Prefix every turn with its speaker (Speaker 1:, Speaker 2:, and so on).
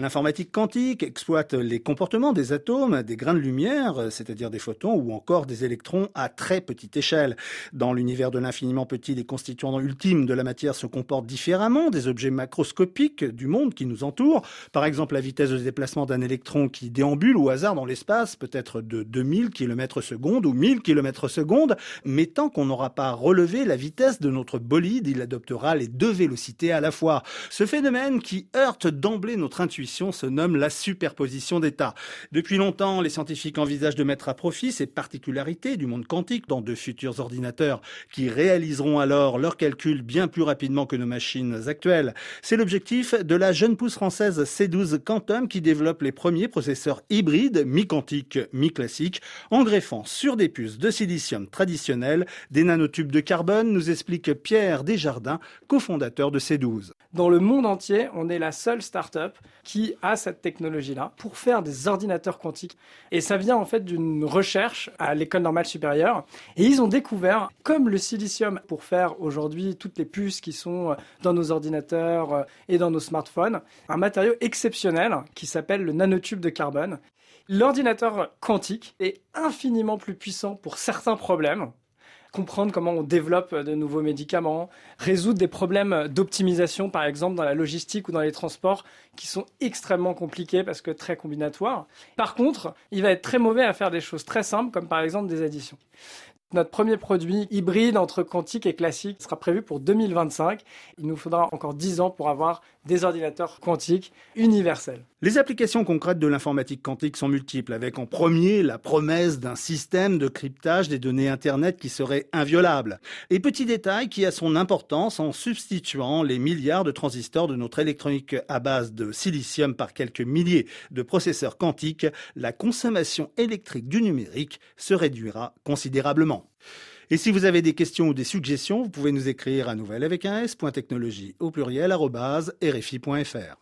Speaker 1: L'informatique quantique exploite les comportements des atomes, des grains de lumière, c'est-à-dire des photons ou encore des électrons à très petite échelle. Dans l'univers de l'infiniment petit, les constituants ultimes de la matière se comportent différemment des objets macroscopiques du monde qui nous entoure. Par exemple, la vitesse de déplacement d'un électron qui déambule au hasard dans l'espace peut être de 2000 km secondes ou 1000 km secondes, mais tant qu'on n'aura pas relevé la vitesse de notre bolide, il adoptera les deux vélocités à la fois. Ce phénomène qui heurte d'emblée notre intuition se nomme la superposition d'états. Depuis longtemps, les scientifiques envisagent de mettre à profit ces particularités du monde quantique dans de futurs ordinateurs qui réaliseront alors leurs calculs bien plus rapidement que nos machines actuelles. C'est l'objectif de la jeune pousse française C12 Quantum qui développe les premiers processeurs hybrides mi-quantiques, mi-classiques en greffant sur des puces de silicium traditionnelles des nanotubes de carbone, nous explique Pierre Desjardins, cofondateur de C12.
Speaker 2: Dans le monde entier, on est la seule start-up qui a cette technologie-là pour faire des ordinateurs quantiques. Et ça vient en fait d'une recherche à l'école normale supérieure. Et ils ont découvert, comme le silicium pour faire aujourd'hui toutes les puces qui sont dans nos ordinateurs et dans nos smartphones, un matériau exceptionnel qui s'appelle le nanotube de carbone. L'ordinateur quantique est infiniment plus puissant pour certains problèmes comprendre comment on développe de nouveaux médicaments, résoudre des problèmes d'optimisation, par exemple, dans la logistique ou dans les transports, qui sont extrêmement compliqués parce que très combinatoires. Par contre, il va être très mauvais à faire des choses très simples, comme par exemple des additions. Notre premier produit hybride entre quantique et classique sera prévu pour 2025. Il nous faudra encore 10 ans pour avoir des ordinateurs quantiques universels.
Speaker 1: Les applications concrètes de l'informatique quantique sont multiples, avec en premier la promesse d'un système de cryptage des données Internet qui serait inviolable. Et petit détail qui a son importance en substituant les milliards de transistors de notre électronique à base de silicium par quelques milliers de processeurs quantiques, la consommation électrique du numérique se réduira considérablement. Et si vous avez des questions ou des suggestions, vous pouvez nous écrire à nouvelle avec un s.technologie au pluriel rfi.fr.